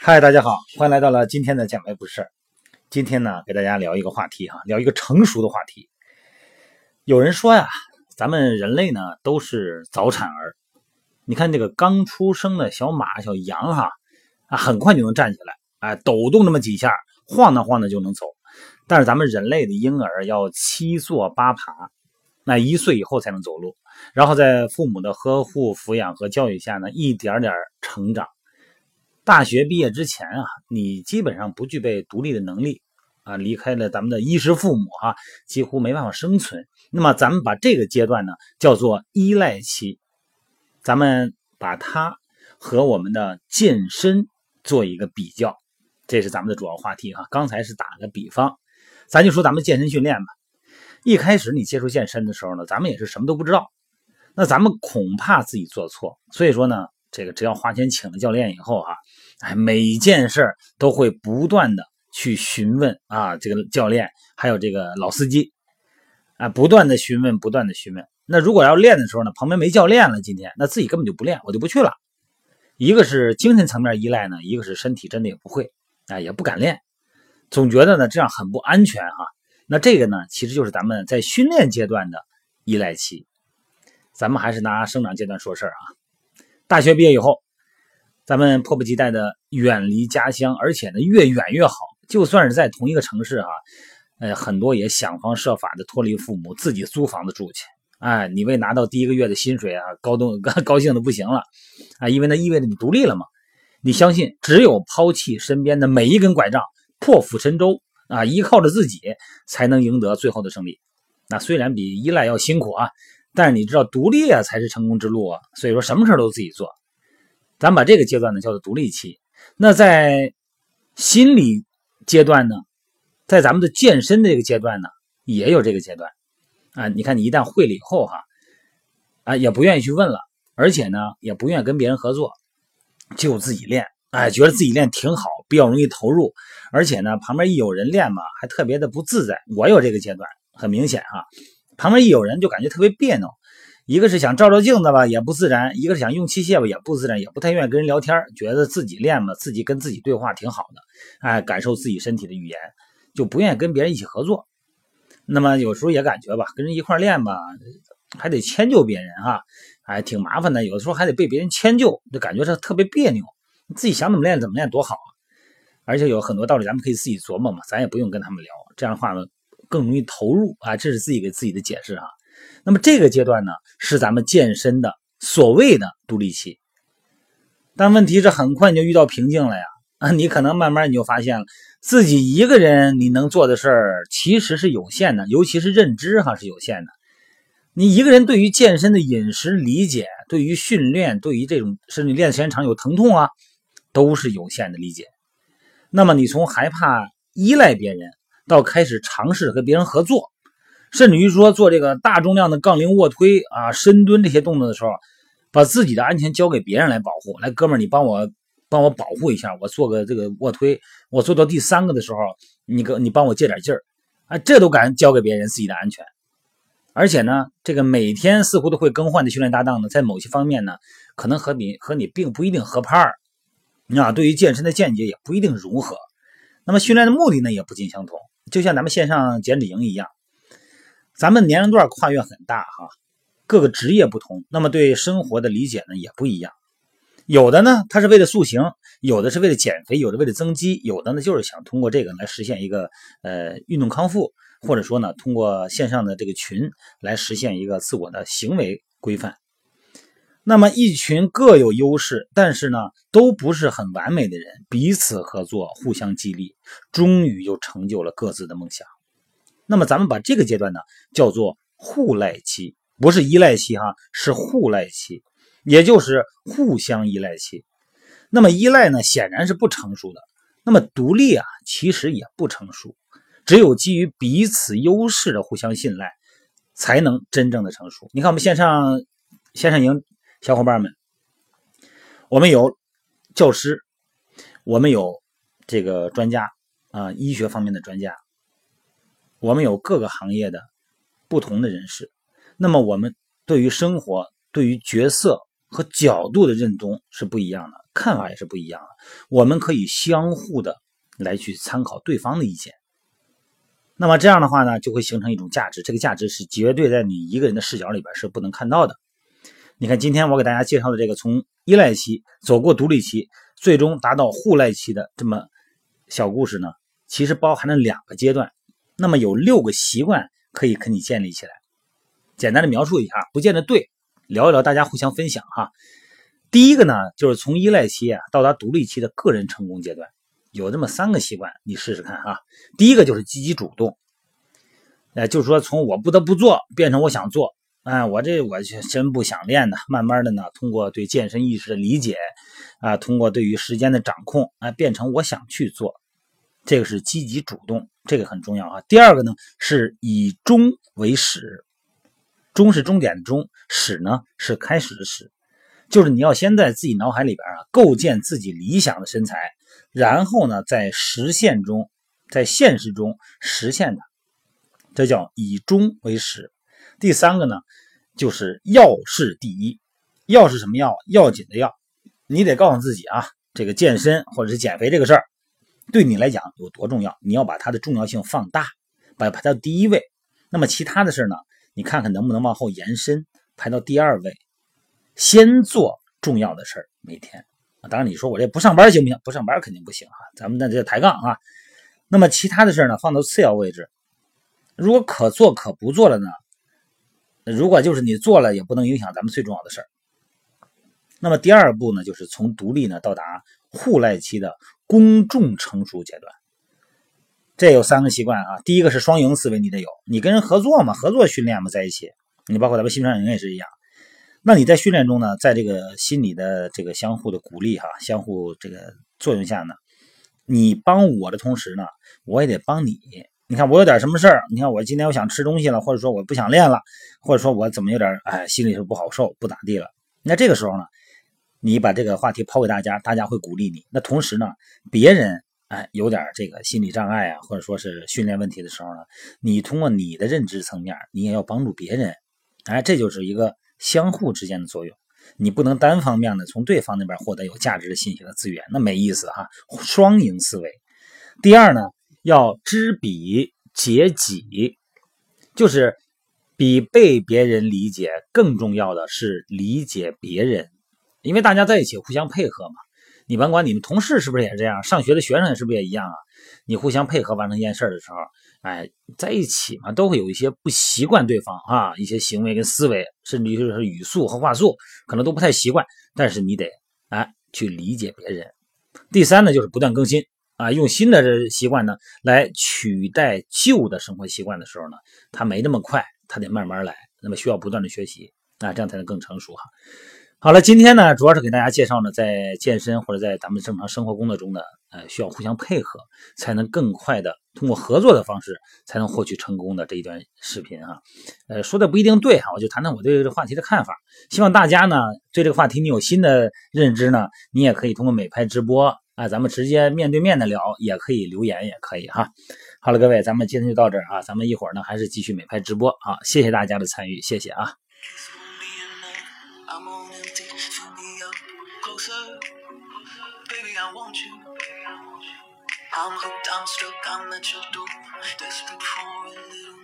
嗨，大家好，欢迎来到了今天的讲白不是。今天呢，给大家聊一个话题哈，聊一个成熟的话题。有人说呀，咱们人类呢都是早产儿。你看这个刚出生的小马、小羊哈，啊，很快就能站起来，哎，抖动那么几下，晃荡晃荡就能走。但是咱们人类的婴儿要七坐八爬，那一岁以后才能走路，然后在父母的呵护、抚养和教育下呢，一点点成长。大学毕业之前啊，你基本上不具备独立的能力啊，离开了咱们的衣食父母哈，几乎没办法生存。那么咱们把这个阶段呢叫做依赖期，咱们把它和我们的健身做一个比较，这是咱们的主要话题哈。刚才是打个比方，咱就说咱们健身训练吧。一开始你接触健身的时候呢，咱们也是什么都不知道，那咱们恐怕自己做错，所以说呢。这个只要花钱请了教练以后哈，哎，每件事都会不断的去询问啊，这个教练还有这个老司机，啊，不断的询问，不断的询问。那如果要练的时候呢，旁边没教练了，今天那自己根本就不练，我就不去了。一个是精神层面依赖呢，一个是身体真的也不会，啊，也不敢练，总觉得呢这样很不安全哈。那这个呢，其实就是咱们在训练阶段的依赖期。咱们还是拿生长阶段说事儿啊。大学毕业以后，咱们迫不及待的远离家乡，而且呢越远越好。就算是在同一个城市啊，呃，很多也想方设法的脱离父母，自己租房子住去。哎，你为拿到第一个月的薪水啊，高动 高兴的不行了啊，因为那意味着你独立了嘛。你相信，只有抛弃身边的每一根拐杖，破釜沉舟啊，依靠着自己，才能赢得最后的胜利。那虽然比依赖要辛苦啊。但是你知道，独立啊才是成功之路啊！所以说，什么事都自己做。咱把这个阶段呢叫做独立期。那在心理阶段呢，在咱们的健身这个阶段呢，也有这个阶段啊。你看，你一旦会了以后哈，啊，也不愿意去问了，而且呢，也不愿意跟别人合作，就自己练。哎，觉得自己练挺好，比较容易投入，而且呢，旁边一有人练嘛，还特别的不自在。我有这个阶段，很明显哈。旁边一有人就感觉特别别扭，一个是想照照镜子吧，也不自然；一个是想用器械吧，也不自然，也不太愿意跟人聊天，觉得自己练嘛，自己跟自己对话挺好的，哎，感受自己身体的语言，就不愿意跟别人一起合作。那么有时候也感觉吧，跟人一块练吧，还得迁就别人哈，哎，挺麻烦的。有的时候还得被别人迁就，就感觉这特别别扭。自己想怎么练怎么练多好啊！而且有很多道理咱们可以自己琢磨嘛，咱也不用跟他们聊。这样的话呢。更容易投入啊，这是自己给自己的解释啊。那么这个阶段呢，是咱们健身的所谓的独立期。但问题是，很快你就遇到瓶颈了呀啊！你可能慢慢你就发现了，自己一个人你能做的事儿其实是有限的，尤其是认知哈是有限的。你一个人对于健身的饮食理解，对于训练，对于这种甚至练时间长有疼痛啊，都是有限的理解。那么你从害怕依赖别人。到开始尝试和别人合作，甚至于说做这个大重量的杠铃卧推啊、深蹲这些动作的时候，把自己的安全交给别人来保护。来，哥们儿，你帮我帮我保护一下，我做个这个卧推，我做到第三个的时候，你给你帮我借点劲儿，啊，这都敢交给别人自己的安全。而且呢，这个每天似乎都会更换的训练搭档呢，在某些方面呢，可能和你和你并不一定合拍儿，啊，对于健身的见解也不一定融合，那么训练的目的呢，也不尽相同。就像咱们线上减脂营一样，咱们年龄段跨越很大哈，各个职业不同，那么对生活的理解呢也不一样。有的呢，他是为了塑形；有的是为了减肥；有的为了增肌；有的呢就是想通过这个来实现一个呃运动康复，或者说呢通过线上的这个群来实现一个自我的行为规范。那么一群各有优势，但是呢都不是很完美的人，彼此合作，互相激励，终于就成就了各自的梦想。那么咱们把这个阶段呢叫做互赖期，不是依赖期哈，是互赖期，也就是互相依赖期。那么依赖呢显然是不成熟的，那么独立啊其实也不成熟，只有基于彼此优势的互相信赖，才能真正的成熟。你看我们线上线上营。小伙伴们，我们有教师，我们有这个专家啊，医学方面的专家，我们有各个行业的不同的人士。那么我们对于生活、对于角色和角度的认同是不一样的，看法也是不一样的。我们可以相互的来去参考对方的意见。那么这样的话呢，就会形成一种价值，这个价值是绝对在你一个人的视角里边是不能看到的。你看，今天我给大家介绍的这个从依赖期走过独立期，最终达到互赖期的这么小故事呢，其实包含了两个阶段。那么有六个习惯可以跟你建立起来。简单的描述一下，不见得对，聊一聊，大家互相分享哈。第一个呢，就是从依赖期啊到达独立期的个人成功阶段，有这么三个习惯，你试试看哈。第一个就是积极主动，哎，就是说从我不得不做变成我想做。哎，我这我真不想练的，慢慢的呢，通过对健身意识的理解，啊，通过对于时间的掌控，啊，变成我想去做，这个是积极主动，这个很重要啊。第二个呢，是以终为始，终是终点的终，始呢是开始的始，就是你要先在自己脑海里边啊构建自己理想的身材，然后呢在实现中，在现实中实现它，这叫以终为始。第三个呢，就是要事第一，要是什么要？要紧的要，你得告诉自己啊，这个健身或者是减肥这个事儿，对你来讲有多重要？你要把它的重要性放大，把排到第一位。那么其他的事呢，你看看能不能往后延伸，排到第二位。先做重要的事儿，每天。当然你说我这不上班行不行？不上班肯定不行啊，咱们那这抬杠啊。那么其他的事儿呢，放到次要位置。如果可做可不做了呢？如果就是你做了，也不能影响咱们最重要的事儿。那么第二步呢，就是从独立呢到达互赖期的公众成熟阶段。这有三个习惯啊，第一个是双赢思维，你得有，你跟人合作嘛，合作训练嘛，在一起。你包括咱们新上营也是一样。那你在训练中呢，在这个心理的这个相互的鼓励哈，相互这个作用下呢，你帮我的同时呢，我也得帮你。你看我有点什么事儿？你看我今天我想吃东西了，或者说我不想练了，或者说我怎么有点哎心里是不好受，不咋地了。那这个时候呢，你把这个话题抛给大家，大家会鼓励你。那同时呢，别人哎有点这个心理障碍啊，或者说是训练问题的时候呢，你通过你的认知层面，你也要帮助别人。哎，这就是一个相互之间的作用。你不能单方面的从对方那边获得有价值的信息和资源，那没意思哈。双赢思维。第二呢？要知彼解己，就是比被别人理解更重要的是理解别人，因为大家在一起互相配合嘛。你甭管你们同事是不是也这样，上学的学生是不是也一样啊？你互相配合完成一件事的时候，哎，在一起嘛，都会有一些不习惯对方啊，一些行为跟思维，甚至于是语速和话速，可能都不太习惯。但是你得哎去理解别人。第三呢，就是不断更新。啊，用新的这习惯呢来取代旧的生活习惯的时候呢，它没那么快，它得慢慢来，那么需要不断的学习啊，这样才能更成熟哈。好了，今天呢主要是给大家介绍呢，在健身或者在咱们正常生活工作中呢，呃，需要互相配合，才能更快的通过合作的方式才能获取成功的这一段视频哈。呃，说的不一定对哈，我就谈谈我对这个话题的看法。希望大家呢对这个话题你有新的认知呢，你也可以通过美拍直播。啊，咱们直接面对面的聊，也可以留言，也可以哈。好了，各位，咱们今天就到这儿啊，咱们一会儿呢还是继续美拍直播啊，谢谢大家的参与，谢谢啊。I'm hooked, I'm stuck, I'm at your door, desperate for a little